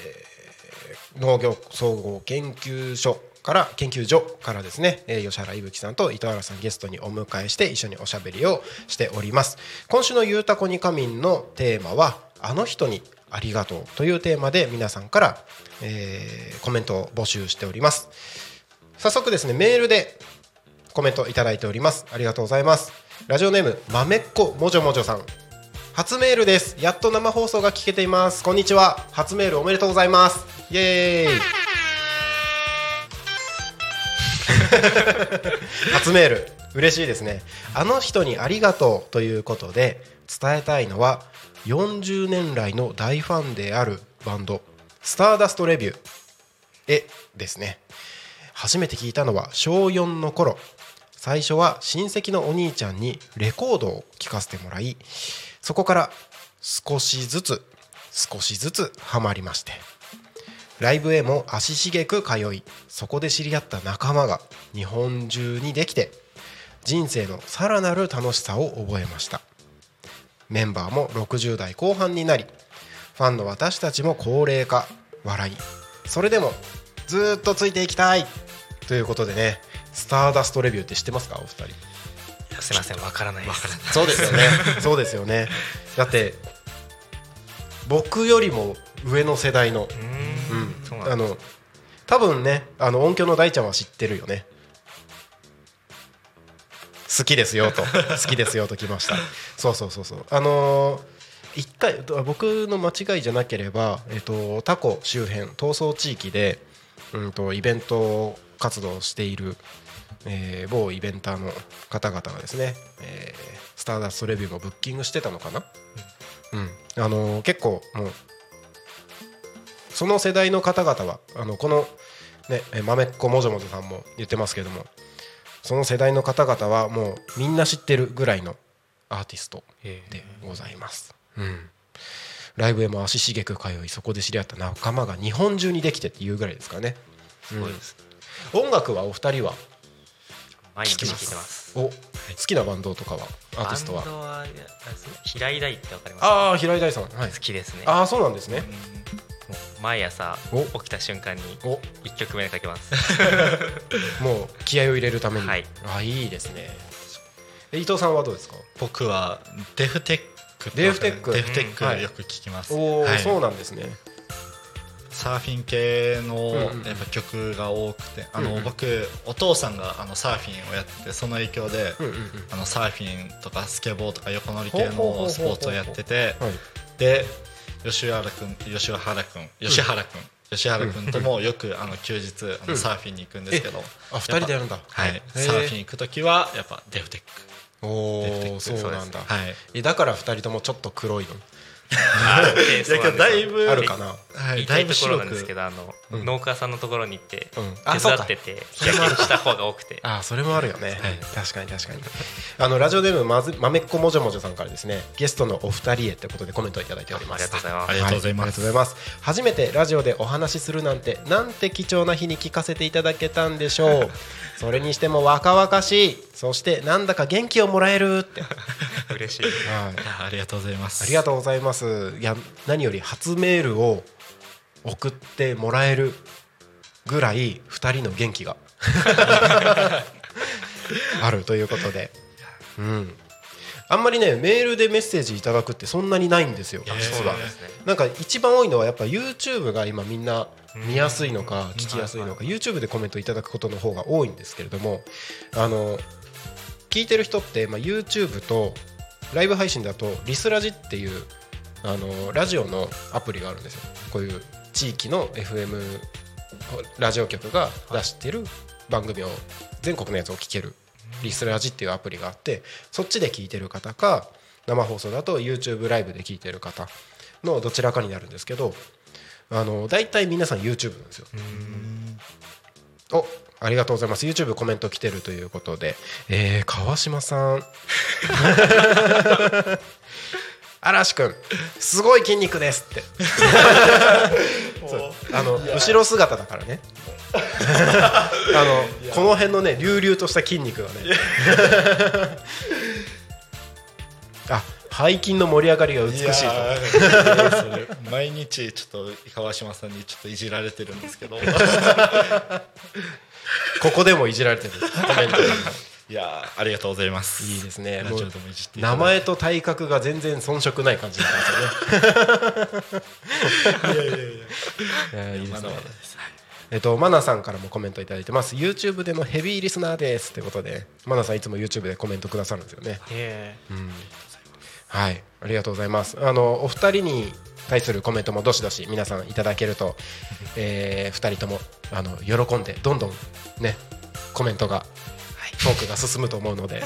ー農業総合研究所から研究所からですね、えー吉原いぶきさんと糸原さんゲストにお迎えして一緒におしゃべりをしております。今週の「ゆうたこにかみん」のテーマは「あの人にありがとう」というテーマで皆さんから、えーコメントを募集しております。早速ですねメールでコメントいただいております。ありがとうございます。ラジオネームまめっこもじょもじょさん。初メールです。やっと生放送が聞けています。こんにちは。初メールおめでとうございます。イエーイ。初メール。嬉しいですね。あの人にありがとうということで伝えたいのは40年来の大ファンであるバンドスターダストレビュー。へですね。初めて聞いたのは小4の頃。最初は親戚のお兄ちゃんにレコードを聴かせてもらいそこから少しずつ少しずつハマりまして。ライブへも足しげく通いそこで知り合った仲間が日本中にできて人生のさらなる楽しさを覚えました。メンバーも60代後半になりファンの私たちも高齢化笑いそれでもずっとついていきたいということでねスターダストレビューって知ってますか？お二人。すいませんわからないです。そうですよね。そうですよね。だって僕よりも上の世代の。うーん。あの多分ねあの音響の大ちゃんは知ってるよね。好きですよと。好きですよときました。そうそうそうそう。あのー一回僕の間違いじゃなければ、えっと、タコ周辺闘争地域で、うん、とイベント活動をしている、えー某イベンターの方々がですね、えースターダストレビューもブッキングしてたのかな、うん。あのー結構もうその世代の方々はあのこの、ね、え豆っ子もじょもじょさんも言ってますけどもその世代の方々はもうみんな知ってるぐらいのアーティストへでございます。うん。ライブへも足しげく通いそこで知り合った仲間が日本中にできてっていうぐらいですからねすごいです音楽はお二人は？毎日聞きます。聞いてます。お好きなバンドとかは？アーティストは？バンドは平井大ってわかります？ああ平井大さん。はい。好きですね。ああそうなんですね。もう毎朝お。起きた瞬間にお。1曲目にかけます。もう気合を入れるために、はい。ああいいですね。え伊藤さんはどうですか？僕はデフテックデフテック。デフテックよく聞きます、おお、はい。そうなんですねサーフィン系のやっぱ曲が多くて、あの僕お父さんがあのサーフィンをやっててその影響で、あのサーフィンとかスケボーとか横乗り系のスポーツをやっててはい。で吉原君吉原君吉原君吉原君ともよくあの休日あうん。のサーフィンに行くんですけど、あ二人でやるんだ。はい。サーフィン行く時はやっぱデフテック。おおクそうなんだ。はい。えだから二人ともちょっと黒いのあーそうなんですよだいぶあるかな。はい、だい。ぶ白ところなんですくけどあの、うん農家さんのところに行って手伝っててした方が多くて。ああそれもあるよね、はい。確かに確かに。あのラジオネームまず豆っ子もじょもじょさんからですねゲストのお二人へってことでコメントをいただいております。ありがとうございます。ありがとうございます。初めてラジオでお話しするなんてなんて貴重な日に聞かせていただけたんでしょう。それにしても若々しい。そしてなんだか元気をもらえるって、はい、嬉しい。い。やありがとうございます。ありがとうございます。いや何より初メールを送ってもらえるぐらい2人の元気が あるということで、うん、あんまりねメールでメッセージいただくってそんなにないんですよや実は。そうなん。か一番多いのはやっぱ YouTube が今みんな見やすいのかうん。聞きやすいのか YouTube でコメントいただくことの方が多いんですけれどもあの聞いてる人ってまあ YouTube とライブ配信だとリスラジっていうあのラジオのアプリがあるんですよこういう地域の FM ラジオ局が出してる番組を全国のやつを聞けるリスラジっていうアプリがあってそっちで聞いてる方か生放送だと YouTube ライブで聞いてる方のどちらかになるんですけどあの大体皆さん YouTube なんですよ。おありがとうございます。YouTube コメント来てるということで、えー川島さん。嵐くんすごい筋肉ですって。あの後ろ姿だからね。あのこの辺のね隆々とした筋肉がね。あ背筋の盛り上がりが美しいと。毎日ちょっと川島さんにちょっといじられてるんですけどここでもいじられてる。コメントでいやーありがとうございます。いいですね。ラジオでもいじっていただいて。名前と体格が全然遜色ない感じですよね。いやいやいやいや。いいですね。えっとマナさんからもコメントいただいてます。YouTube でのヘビーリスナーですってことでマナさんいつも YouTube でコメントくださるんですよね。へはい。ありがとうございます。あのお二人に対するコメントもどしどし皆さんいただけると、えー、2人ともあの喜んでどんどんねコメントが、トークが進むと思うので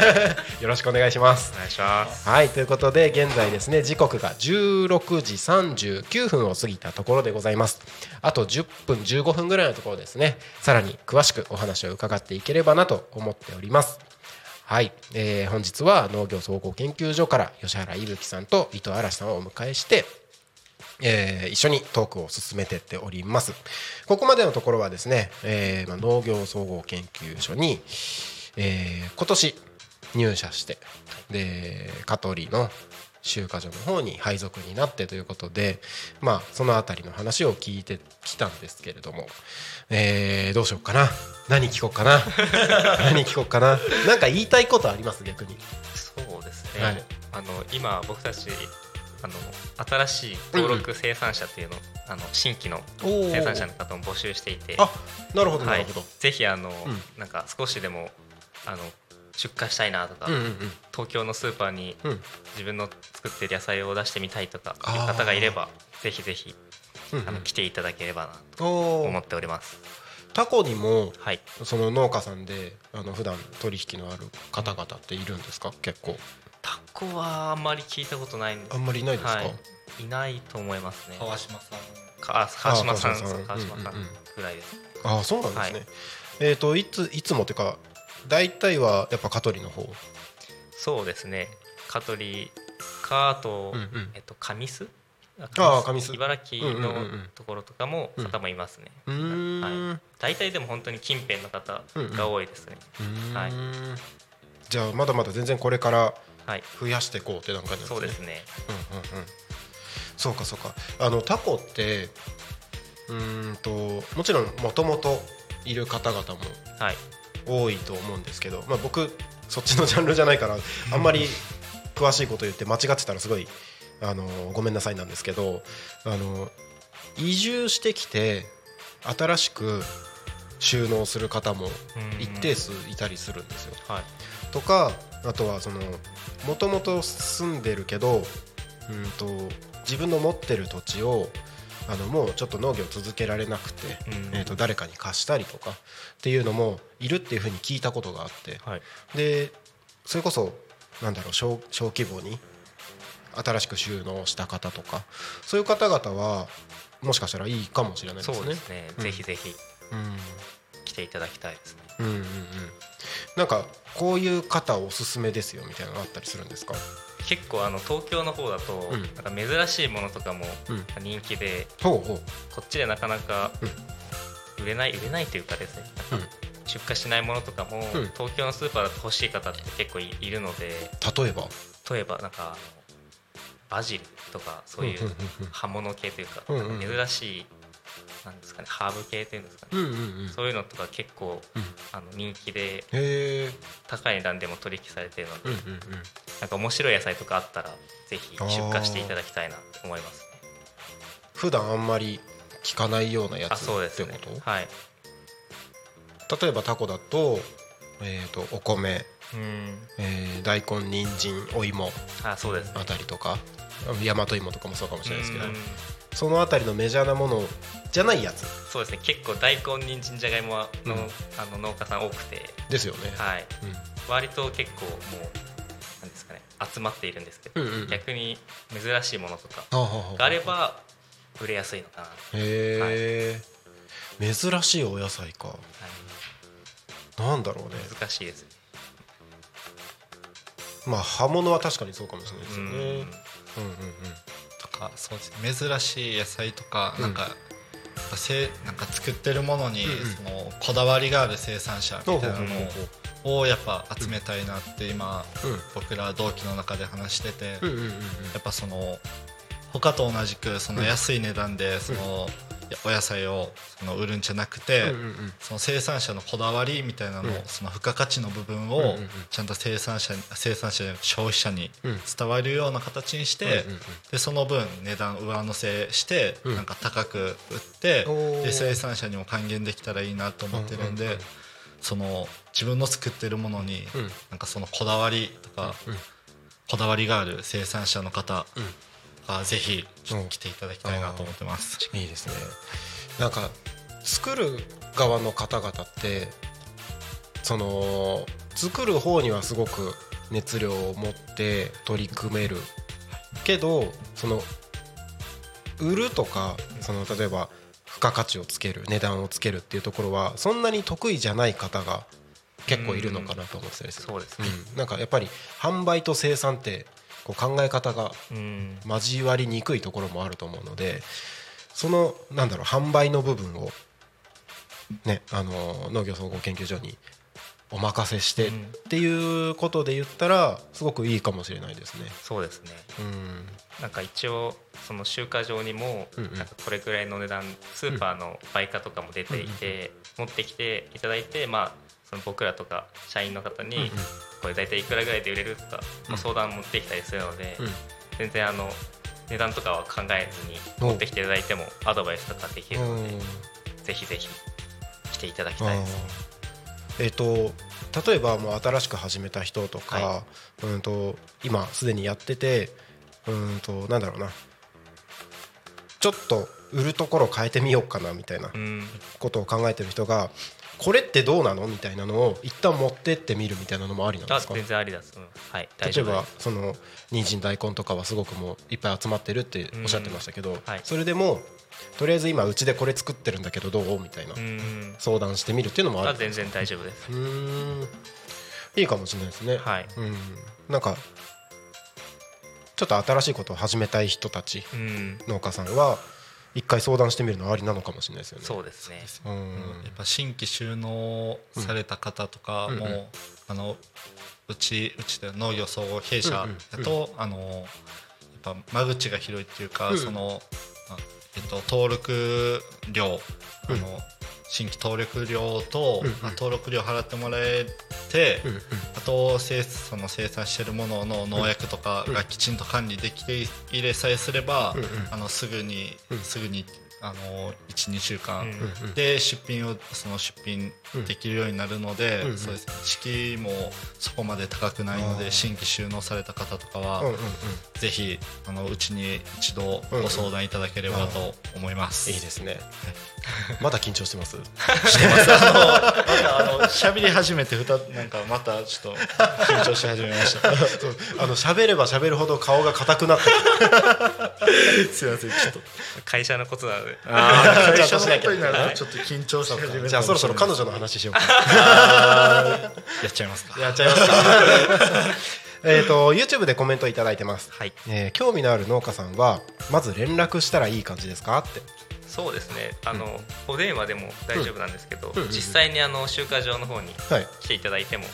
よろしくお願いします。お願いします。はいということで現在ですね時刻が16時39分を過ぎたところでございます。あと10分15分ぐらいのところですね。さらに詳しくお話を伺っていければなと思っております。はい、えー本日は農業総合研究所から吉原伊吹さんと伊藤嵐さんをお迎えしてえー一緒にトークを進めてっております。ここまでのところはですね、えーまあ、農業総合研究所に、えー今年入社してで香取の集荷所の方に配属になってということでまあその辺りの話を聞いてきたんですけれども、えーどうしようかな？何聞こうかな？何聞こうかな？なんか言いたいことあります？逆に。そうですね、はい。あの今僕たちあの新しい登録生産者っていうの,、あの新規の生産者の方も募集していて。あなるほどなはい。るほど、、ぜひあの、ん。なんか少しでもあの出荷したいなとか、うんうんうん。東京のスーパーにうん。自分の作ってる野菜を出してみたいとかいう方がいればぜひぜひうんうん。あの来ていただければなと思っております。タコにもはい、その農家さんであの普段取引のある方々っているんですか？結構タコはあんまり聞いたことないんであんまりいないですか、はい、いないと思いますね。川島さん。かあ川島さん。あ川島さんぐらいです。ああそうなんですね、はい。えっ、といついつもっていうか大体はやっぱ香取の方？そうですね。香取かあと、うんうん。えっと神栖あー神栖茨城のところとかもうん方もいますね。うーん、はい。大体でも本当に近辺の方が多いですね。うーん。はい。じゃあまだまだ全然これからはい、増やしていこうって段階なんですね。そうですね。うんうんうん。そうかそうか。あのタコってうーんともちろんもともといる方々もはい、多いと思うんですけど、まあ、僕そっちのジャンルじゃないからあんまり詳しいこと言って間違ってたらすごいあのごめんなさいなんですけどあの移住してきて新しく収納する方もうん。一定数いたりするんですよ。はい、とかあとはそのもともと住んでるけどうんと自分の持ってる土地をあのもうちょっと農業続けられなくて、うんえー、と誰かに貸したりとかっていうのもいるっていうふうに聞いたことがあってはい、でそれこそなんだろう小小規模に新しく収納した方とかそういう方々はもしかしたらいいかもしれないですね。そうですね。うんぜひぜひうん来ていただきたいですね。うんうんうん、なんかこういう方おすすめですよみたいなのあったりするんですか？結構あの東京の方だと、うん。なんか珍しいものとかもうん。人気で、ほうほう。こっちでなかなか売れない売れないというかですね。うん。出荷しないものとかも、うん。東京のスーパーだと欲しい方って結構いいるので例えば？例えばなんかバジルとかそういう葉物系というか,、珍しいなんですかねハーブ系というんですかね、うんうんうんうんそういうのとか結構、うんあの人気で高い値段でも取引されているので、うんうんうんなんか面白い野菜とかあったらぜひ出荷していただきたいなと思いますね。普段あんまり聞かないようなやあつってこ。はい。と例えばタコだと,、えー、とお米、うん。えー大根人参お芋あそうですね。あたりとか大和芋とかもそうかもしれないですけどうんそのあたりのメジャーなものじゃないやつ。そうですね。結構大根人参じゃがいもの、うん。あの農家さん多くて、ですよね、はい。うん。割と結構もうなんですかね。集まっているんですけど、うんうん逆に珍しいものとかがあれば売れやすいのかな。へえ、珍しいお野菜か。はい。なんだろうね。難しいですね。まあ葉物は確かにそうかもしれないですよね。うんうんうんかそうですね珍しい野菜とか、うん。なんかせなんか作ってるものに、そのこだわりがある生産者みたいなのをやっぱ集めたいなって今、うん。僕ら同期の中で話してて、やっぱその他と同じくその安い値段でその、お野菜をその売るんじゃなくて、その生産者のこだわりみたいなのその付加価値の部分をちゃんと生産者生産者消費者にうん。伝わるような形にして、でその分値段上乗せして、うん。なんか高く売ってで生産者にも還元できたらいいなと思ってるんで、その自分の作ってるものに、うん。なんかそのこだわりとか、うんこだわりがある生産者の方うんがぜひ来ていただきたいなと思ってます。いいですね。なんか作る側の方々ってその作る方にはすごく熱量を持って取り組める。けどその売るとかその例えば付加価値をつける値段をつけるっていうところはそんなに得意じゃない方が結構いるのかなと思ってたりする。そうですね。うん、なんかやっぱり販売と生産ってこう考え方がうん。交わりにくいところもあると思うのでそのなんだろう販売の部分を、ね、あの農業総合研究所にお任せしてっうんていうことで言ったらすごくいいかもしれないですね。そうですね。うんなんか一応その集荷場にもなんかこれぐらいの値段スーパーの売価とかも出ていて持ってきていただいてまあその僕らとか社員の方うんにこれ大体いくらぐらいで売れるとかうん。相談持ってきたりするのでうん。全然あの値段とかは考えずに持ってきていただいてもアドバイスとかできるのでうん。ぜひぜひ来ていただきたいです。あーえっ、と例えばもう新しく始めた人とか、はうんと今すでにやっててうんとなんだろうな。ちょっと売るところ変えてみようかなみたいなうん。ことを考えてる人がこれってどうなの？みたいなのを一旦持ってってみるみたいなのもありなんですか？あ全然ありだす、う。んはい大例えばその人参大根とかはすごくもういっぱい集まってるっておっしゃってましたけど、はいそれでもとりあえず今うちでこれ作ってるんだけどどうみたいな。うん相談してみるっていうのもあるあ全然大丈夫です。うーん。いいかもしれないですね、はい。うん、なんかちょっと新しいことを始めたい人たちうん。農家さんは一回相談してみるのはありなのかもしれないですよね。そうですね。うん。やっぱ新規収納された方とかも、うんうん。あのうちうちで農業総合弊社だと、あのやっぱ間口が広いっていうか、うん。その、あえっと、登録料、うん。あの新規登録料と、うんうん。まあ登録料払ってもらえて、うんうん。あと生その生産してるものの農薬とかがきちんと管理できて入れさえすれば、うんうん。あのすぐに、うん。すぐにあの12週間、で出品をその出品できるようになるので、うんうん。そうです。ね敷居もそこまで高くないので新規収納された方とかは、ぜひあのうちに一度ご相談いただければと思います。いいですね。まだ緊張してます？してます。あのあの喋り始めてふたなんかまたちょっと緊張し始めました。あの喋れば喋るほど顔が硬くなって すいませんちょっと。会社のことなので。あー会社のことになるとちょっと緊張し始めるじゃあそろそろ彼女の話しようか。やっちゃいますか。やっちゃいますか。えっと YouTube でコメントいただいてます、はい。えー興味のある農家さんはまず連絡したらいい感じですか？って。そうですね。あの、お電話でも大丈夫なんですけど、うん。うんうん実際にあの集荷場の方にはい。来ていただいても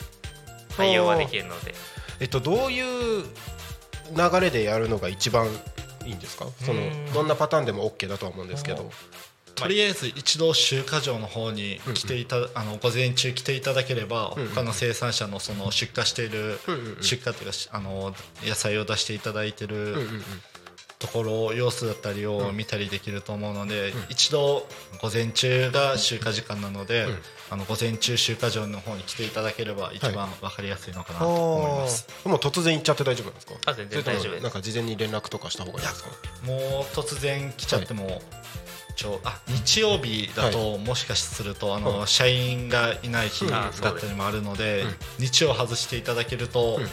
対応はできるので。えっとどういう流れでやるのが一番いいんですか？そのうんどんなパターンでも OK だとは思うんですけど。とりあえず一度集荷場の方に来ていた、あの午前中来ていただければ、うんうん。他の生産者のその出荷している、うんうんうん。出荷というかしあの野菜を出していただいてるうんうんうんところ様子だったりを見たりできると思うので、一度午前中が集荷時間なので、うん。あの午前中集荷場の方に来ていただければ一番わかりやすいのかなあと思います。ー。もう突然行っちゃって大丈夫なんですか？あ全然大丈夫なんか事前に連絡とかした方がいいですか？もう突然来ちゃっても、ちょあ日曜日だと、もしかするとあの、はい。社員がいない日うん。だったりもあるので、うん。日曜外していただけると、うん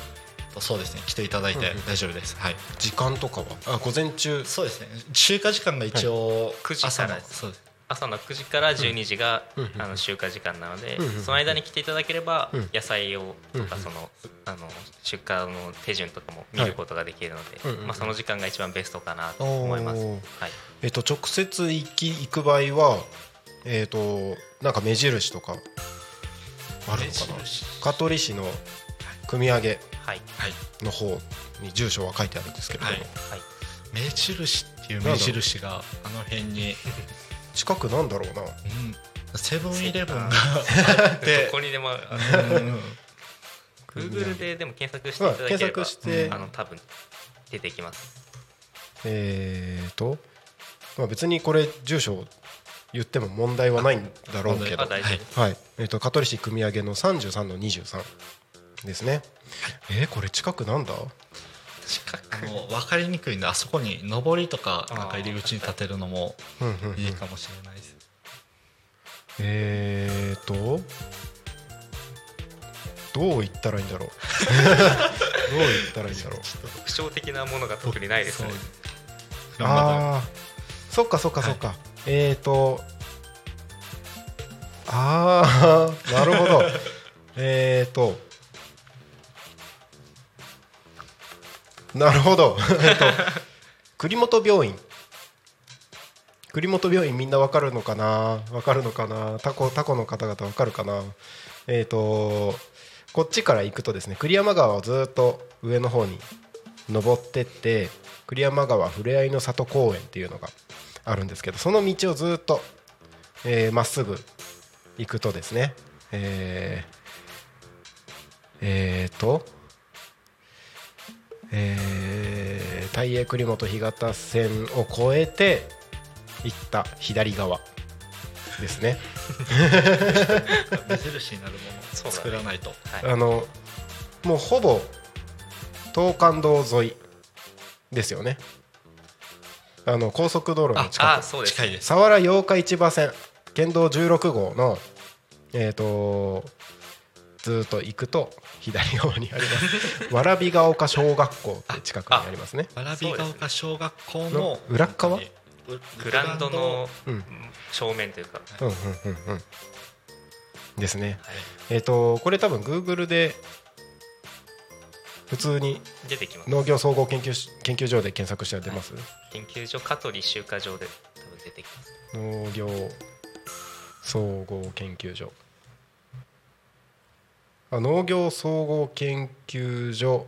そうですね。来ていただいて大丈夫です、はい。時間とかは？あ午前中？そうですね。集荷時間が一応、9時から。ですそうです。朝の9時から12時が、あの集荷時間なので、その間に来ていただければ、うん野菜をとかうんその,、あの出荷の手順とかも見ることができるので、まあ、その時間が一番ベストかなと思います。はい、えっと直接行き行く場合はえっとなんか目印とかあるのかな？香取市の組み上げはい。はい。の方に住所は書いてあるんですけれども、はい。はい。目印っていう目印があの辺に、近くなんだろうな。うん。セブンイレブンがああって。どこにでもあうんうん Google ででも検索していただければ、うん検索して。あの多分出てきます。えーと、まあ、別にこれ住所言っても問題はないんだろうけど。はい、えっ、と香取市組み上げの33の23ですね。えー、これ近くなんだ？近くあの分かりにくいんであそこに上りとかなんか入り口に立てるのもいいかもしれないです、えーと、どう言ったらいいんだろう？どう言ったらいいんだろう？特徴的なものが特にないですね。あああ、そっかそっかそっか。えーと、ああ、なるほど。えーと、なるほど。えっと、栗本病院。栗本病院みんなわかるのかな？わかるのかな？タコタコの方々わかるかな？えっ、とこっちから行くとですね栗山川をずっと上の方に登ってって栗山川ふれあいの里公園っていうのがあるんですけどその道をずっとえーま、っすぐ行くとですねえー、えー、とえー、大栄栗本干潟線を越えて行った左側ですね。目印になるものを作らないと、はい。あのもうほぼ東関道沿いですよね。あの高速道路の近く。あそうです。近いです佐原八日市場線県道16号のえっ、とずーっと行くと左側にあります。わらびが丘小学校って近くにありますね。わらびが丘小学校のの裏っ側？グラウンドのうん。正面というか、うんうんうんうん。ですね。はい。えっ、とこれ多分 Google で普通に農業総合研究し研究所で検索したら出ます、研究所香取集荷場で多分出てきます。農業総合研究所。あ農業総合研究所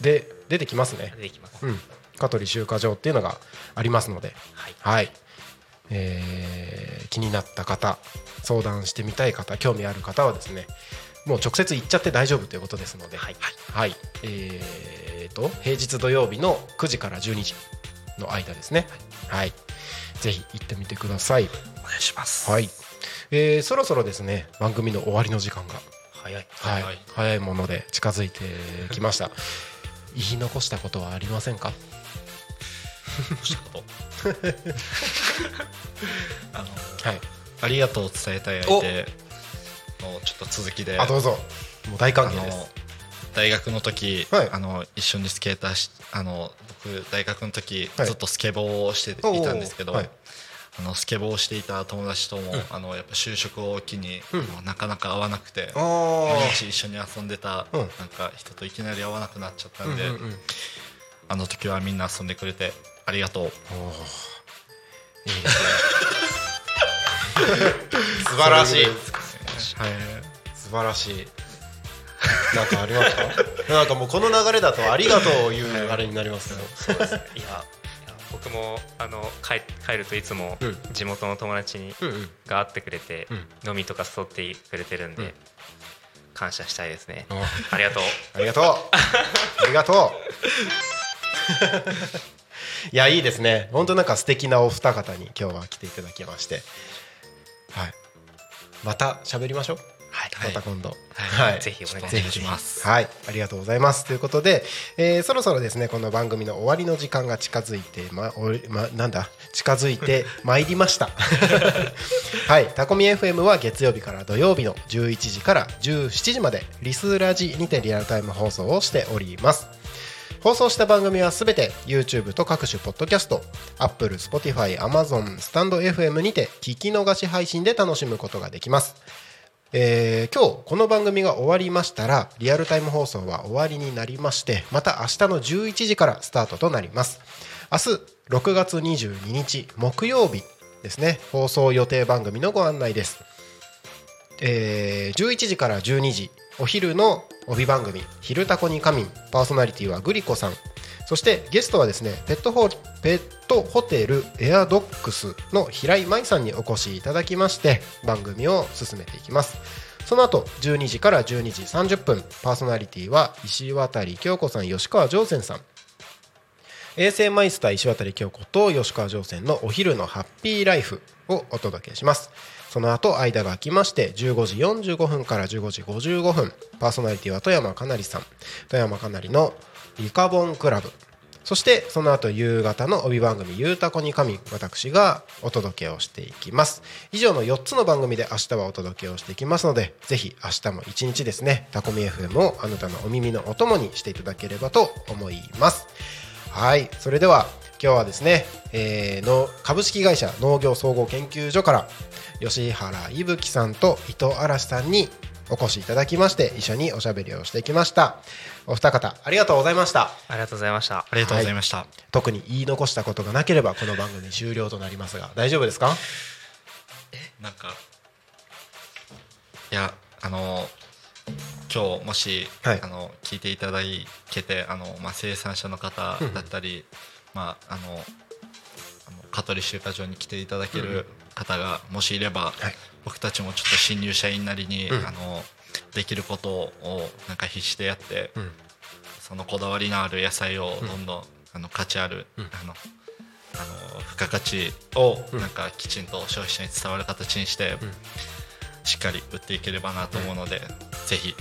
で出てきますね。出てきます、うん。香取集荷場っていうのがありますので。はい。はい、えー気になった方相談してみたい方興味ある方はですねもう直接行っちゃって大丈夫ということですので。はい。はい、えー、と平日土曜日の9時から12時の間ですね。はい。ぜひ行ってみてください。お願いします。はい、えーそろそろですね番組の終わりの時間が早いはい、はい。早いもので近づいてきました。言い残したことはありませんか？あのはい。ありがとうを伝えたい相手のちょっと続きで。あどうぞ。もう大歓迎です。大学の時、はい。あの一緒にスケーターしあの僕大学の時、はい。ずっとスケボーをしていたんですけど、はいあのスケボーをしていた友達とも、うん。あのやっぱ就職を機に、なかなか会わなくてあ毎あ日一緒に遊んでた、うん。なんか人といきなり会わなくなっちゃったんで、あの時はみんな遊んでくれてありがとう。いいですね。素晴らしい。はい素晴らしい。なんかありますか？なんかもうこの流れだとありがとうを言うあれになりますけど。そうですね。いや僕もあの帰帰るといつもうん。地元の友達に、うんうん。が会ってくれて、うん。飲みとか誘ってくれてるんで、うん。感謝したいですね。あ。ありがとう。ありがとう。ありがとう。いやいいですね。本当なんか素敵なお二方に今日は来ていただきまして。はい。また喋りましょう。はいまた今度。はい。ぜひお願いします。はい、ありがとうございます。ということで、えーそろそろですね、この番組の終わりの時間が近づいて、ま、おま、なんだ、近づいてまいりました。はい、タコミ FM は月曜日から土曜日の11時から17時まで、リスラジにてリアルタイム放送をしております。放送した番組はすべて YouTube と各種ポッドキャスト Apple、Spotify、Amazon、スタンド FM にて聞き逃し配信で楽しむことができます。えー今日この番組が終わりましたらリアルタイム放送は終わりになりましてまた明日の11時からスタートとなります。明日6月22日木曜日ですね。放送予定番組のご案内です。えー11時から12時お昼の帯番組「昼タコに仮眠」パーソナリティはグリコさん。そしてゲストはですねペットホペットホテルエアドックスの平井舞さんにお越しいただきまして番組を進めていきます。その後12時から12時30分パーソナリティは石渡京子さん吉川上泉さん。衛星マイスター石渡京子と吉川上泉のお昼のハッピーライフをお届けします。その後間が空きまして15時45分から15時55分パーソナリティは富山かなりさん。富山かなりのリカボンクラブ。そしてその後夕方の帯番組「ゆうたこに神」私がお届けをしていきます。以上の4つの番組で明日はお届けをしていきますのでぜひ明日も一日ですねタコミ FM をあなたのお耳のお供にしていただければと思います。はいそれでは今日はですね、えーの株式会社農業総合研究所から吉原伊吹さんと伊藤嵐さんにお越しいただきまして一緒におしゃべりをしてきました。お二方ありがとうございました。ありがとうございました。ありがとうございました、特に言い残したことがなければこの番組終了となりますが大丈夫ですか？なんかいやあの今日もし、はい。あの聞いていただけてあの、まあ、生産者の方だったり、まああのあの香取集荷場に来ていただける方がもしいれば、はい。僕たちもちょっと新入社員なりに、うん。あのできることをなんか必死でやって、うん。そのこだわりのある野菜をどんどんあの価値ある、あのあの付加価値をなんかきちんと消費者に伝わる形にして、しっかり売っていければなと思うので、ぜひ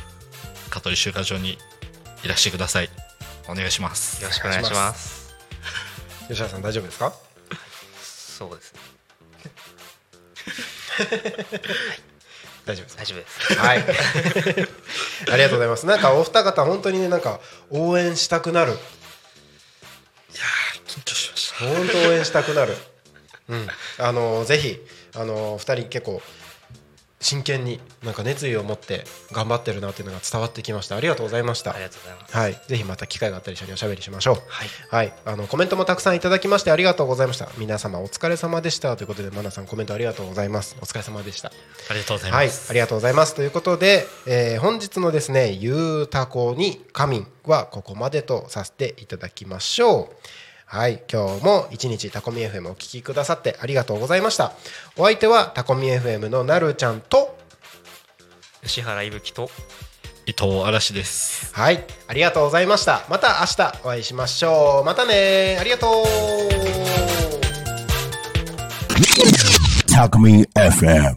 香取集荷場にいらしてください。お願いします。よろしくお願いします。吉原さん大丈夫ですか？そうですね 大丈夫です大丈夫です。はい。ありがとうございます。なんかお二方本当にねなんか応援したくなる。緊張しました。本当応援したくなる。うん。あのぜひあの二人結構真剣になんか熱意を持って頑張ってるなっていうのが伝わってきましたありがとうございましたありがとうございますはい、ぜひまた機会があったら一緒におしゃべりしましょう。はいはい、あのコメントもたくさんいただきましてありがとうございました。皆様お疲れ様でしたということで、マナさんコメントありがとうございます。お疲れ様でした。ありがとうございはい、ます、ありがとうございます。ということで、えー本日のですね、ゆうたこに仮眠はここまでとさせていただきましょう。はい、今日も一日タコミ FM お聞きくださってありがとうございました。お相手はタコミ FM のなるちゃんと、吉原いぶきと伊藤嵐ですはい、ありがとうございました。また明日お会いしましょう。またねありがとう Talk Me FM.